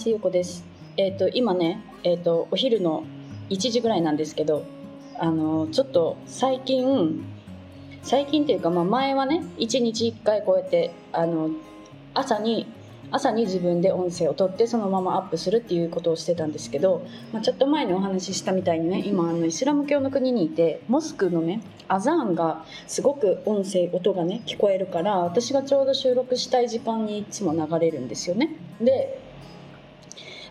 ますゆうこです。えっ、と今ねえっ、とお昼の1時ぐらいなんですけどあのちょっと最近最近っていうか、まあ、前はね1日1回こうやってあの朝に朝に自分で音声を取ってそのままアップするっていうことをしてたんですけど、まあ、ちょっと前にお話ししたみたいにね今あのイスラム教の国にいてモスクのねアザーンがすごく音声音がね聞こえるから私がちょうど収録したい時間にいつも流れるんですよね。で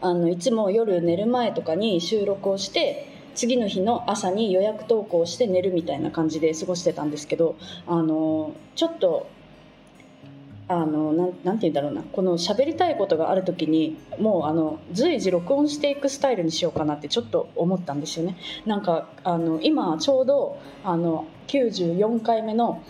あのいつも夜寝る前とかに収録をして次の日の朝に予約投稿して寝るみたいな感じで過ごしてたんですけどあのちょっとあのななんて言うんだろうな。この喋りたいことがある時にもうあの随時録音していくスタイルにしようかなってちょっと思ったんですよね。なんかあの今ちょうどあの94回目の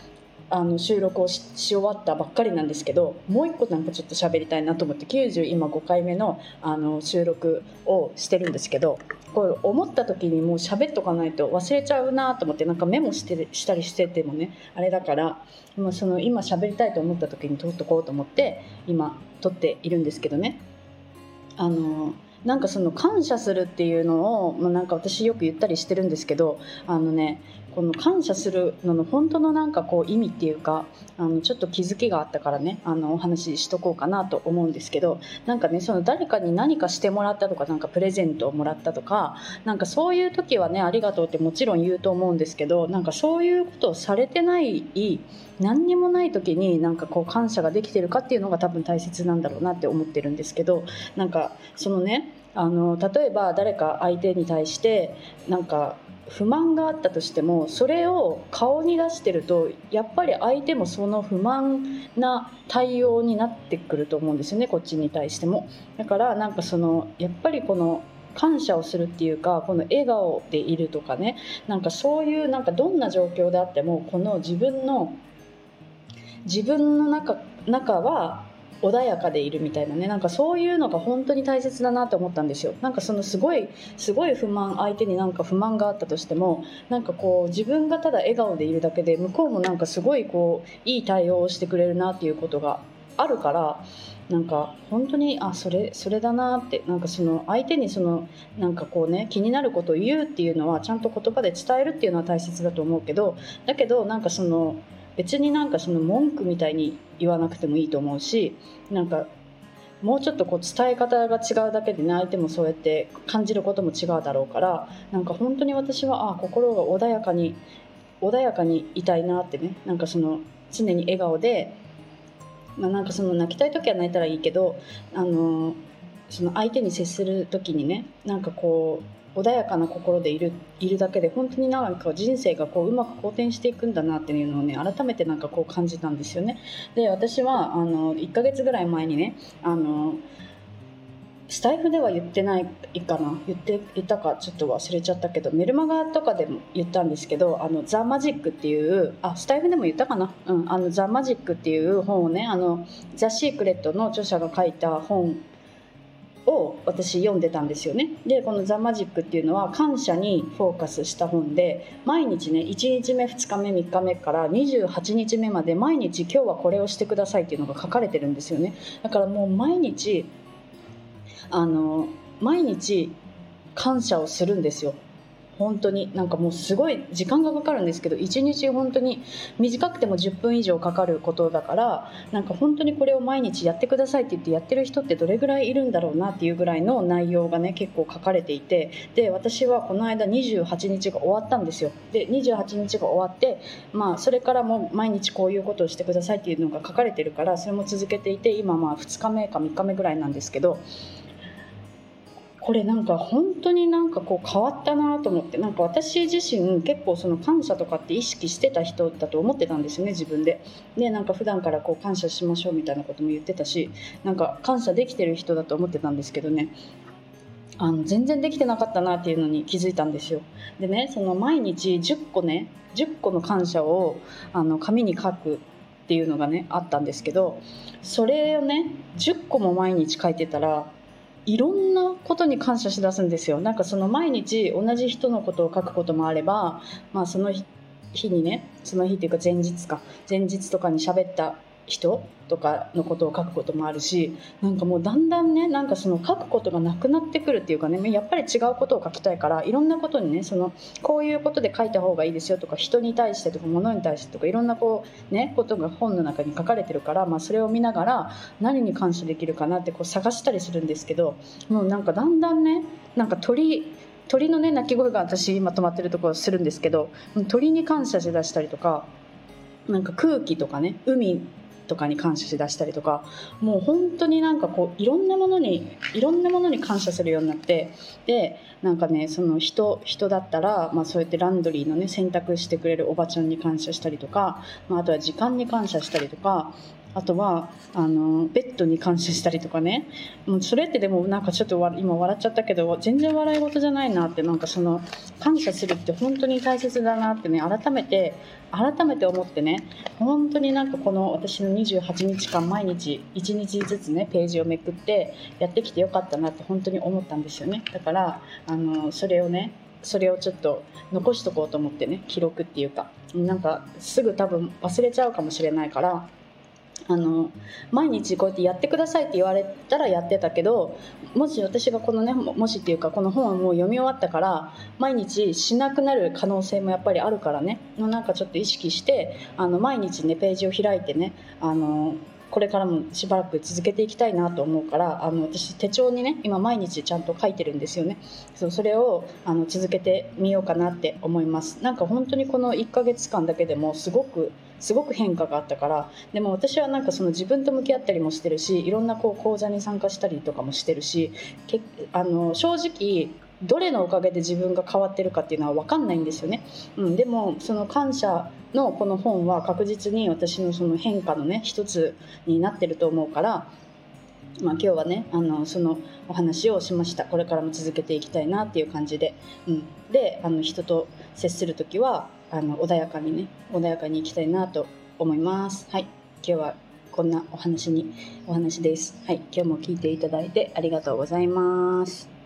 あの収録をし終わったばっかりなんですけどもう一個なんかちょっと喋りたいなと思って90今5回目のあの収録をしてるんですけどこれ思った時にもう喋っとかないと忘れちゃうなと思ってなんかメモしてしたりしててもねあれだからもうその今喋りたいと思った時に撮っとこうと思って今撮っているんですけどね。あのなんかその感謝するっていうのを、まあ、なんか私よく言ったりしてるんですけどあのねこの感謝するのの本当のなんかこう意味っていうかあのちょっと気づきがあったからねあのお話ししとこうかなと思うんですけどなんかねその誰かに何かしてもらったとかなんかプレゼントをもらったとかなんかそういう時はねありがとうってもちろん言うと思うんですけどなんかそういうことをされてない何にもない時になんかこう感謝ができてるかっていうのが多分大切なんだろうなって思ってるんですけどなんかそのねあの例えば誰か相手に対してなんか不満があったとしてもそれを顔に出してるとやっぱり相手もその不満な対応になってくると思うんですよねこっちに対しても。だからなんかそのやっぱりこの感謝をするっていうかこの笑顔でいるとかねなんかそういうなんかどんな状況であってもこの自分の自分の中中は穏やかでいるみたいなね。なんかそういうのが本当に大切だなと思ったんですよ。なんかそのすごいすごい不満相手になんか不満があったとしてもなんかこう自分がただ笑顔でいるだけで向こうもなんかすごいこういい対応をしてくれるなっていうことがあるからなんか本当にあそれそれだなってなんかその相手にそのなんかこうね気になることを言うっていうのはちゃんと言葉で伝えるっていうのは大切だと思うけどだけどなんかその別になんかその文句みたいに言わなくてもいいと思うしなんかもうちょっとこう伝え方が違うだけでね相手もそうやって感じることも違うだろうからなんか本当に私はあ心が穏やかに穏やかにいたいなってねなんかその常に笑顔で、まあ、なんかその泣きたい時は泣いたらいいけどあのその相手に接する時にねなんかこう穏やかな心でいるいるだけで本当になんか人生がこううまく好転していくんだなっていうのをね改めてなんかこう感じたんですよね。で私はあの1ヶ月ぐらい前にねあのスタイフでは言ってないかな言っていたかちょっと忘れちゃったけどメルマガとかでも言ったんですけど「あのザ・マジック」っていうあスタイフでも言ったかな「うん、あのザ・マジック」っていう本をねあのザ・シークレットの著者が書いた本を私読んでたんですよね。でこの「ザ・マジック」っていうのは感謝にフォーカスした本で毎日ね1日目2日目3日目から28日目まで毎日今日はこれをしてくださいっていうのが書かれてるんですよね。だからもう毎日あの毎日感謝をするんですよ。本当になんかもうすごい時間がかかるんですけど1日本当に短くても10分以上かかることだからなんか本当にこれを毎日やってくださいって言ってやってる人ってどれぐらいいるんだろうなっていうぐらいの内容がね結構書かれていてで私はこの間28日が終わったんですよ。で28日が終わってまあそれからも毎日こういうことをしてくださいっていうのが書かれてるからそれも続けていて今まあ2日目か3日目ぐらいなんですけどこれなんか本当になんかこう変わったなと思ってなんか私自身結構その感謝とかって意識してた人だと思ってたんですよね自分で。でなんか普段からこう感謝しましょうみたいなことも言ってたしなんか感謝できてる人だと思ってたんですけどね。あの全然できてなかったなっていうのに気づいたんですよ。でねその毎日10個ね10個の感謝をあの紙に書くっていうのがねあったんですけどそれをね10個も毎日書いてたらいろんなことに感謝しだすんですよ。なんかその毎日同じ人のことを書くこともあれば、まあ、その日にねその日っていうか前日か前日とかに喋った人とかのことを書くこともあるしなんかもうだんだんねなんかその書くことがなくなってくるっていうかねやっぱり違うことを書きたいからいろんなことにねそのこういうことで書いた方がいいですよとか人に対してとか物に対してとかいろんなこうねことが本の中に書かれてるから、まあ、それを見ながら何に感謝できるかなってこう探したりするんですけどもうなんかだんだんねなんか鳥鳥のね鳴き声が私今止まってるところするんですけど鳥に感謝しだしたりとかなんか空気とかね海とかに感謝しだしたりとかもう本当になんかこういろんなものにいろんなものに感謝するようになってでなんかねその人人だったら、まあ、そうやってランドリーのね洗濯してくれるおばちゃんに感謝したりとか、まあ、あとは時間に感謝したりとかあとはあのベッドに感謝したりとかね。もうそれってでもなんかちょっと今笑っちゃったけど全然笑い事じゃないなってなんかその感謝するって本当に大切だなってね改めて改めて思ってね。本当になんかこの私の28日間毎日1日ずつねページをめくってやってきてよかったなって本当に思ったんですよね。だからあのそれをねそれをちょっと残しとこうと思ってね記録っていうか。なんかすぐ多分忘れちゃうかもしれないからあの毎日こうやってやってくださいって言われたらやってたけどもし私がこのねもしっていうかこの本をもう読み終わったから毎日しなくなる可能性もやっぱりあるからね。なんかちょっと意識してあの毎日ねページを開いてねあのこれからもしばらく続けていきたいなと思うからあの私手帳にね今毎日ちゃんと書いてるんですよね。そうそれをあの続けてみようかなって思います。なんか本当にこの1ヶ月間だけでもすごくすごく変化があったからでも私はなんかその自分と向き合ったりもしてるしいろんなこう講座に参加したりとかもしてるしけあの正直どれのおかげで自分が変わってるかっていうのは分かんないんですよね、うん、でもその感謝のこの本は確実に私のその変化のね一つになってると思うからまあ、今日はねあのそのお話をしました。これからも続けていきたいなっていう感じで、うん、であの人と接する時はあの穏やかにね穏やかにいきたいなと思います。はい。今日はこんなお話にお話です。はい。今日も聞いていただいてありがとうございます。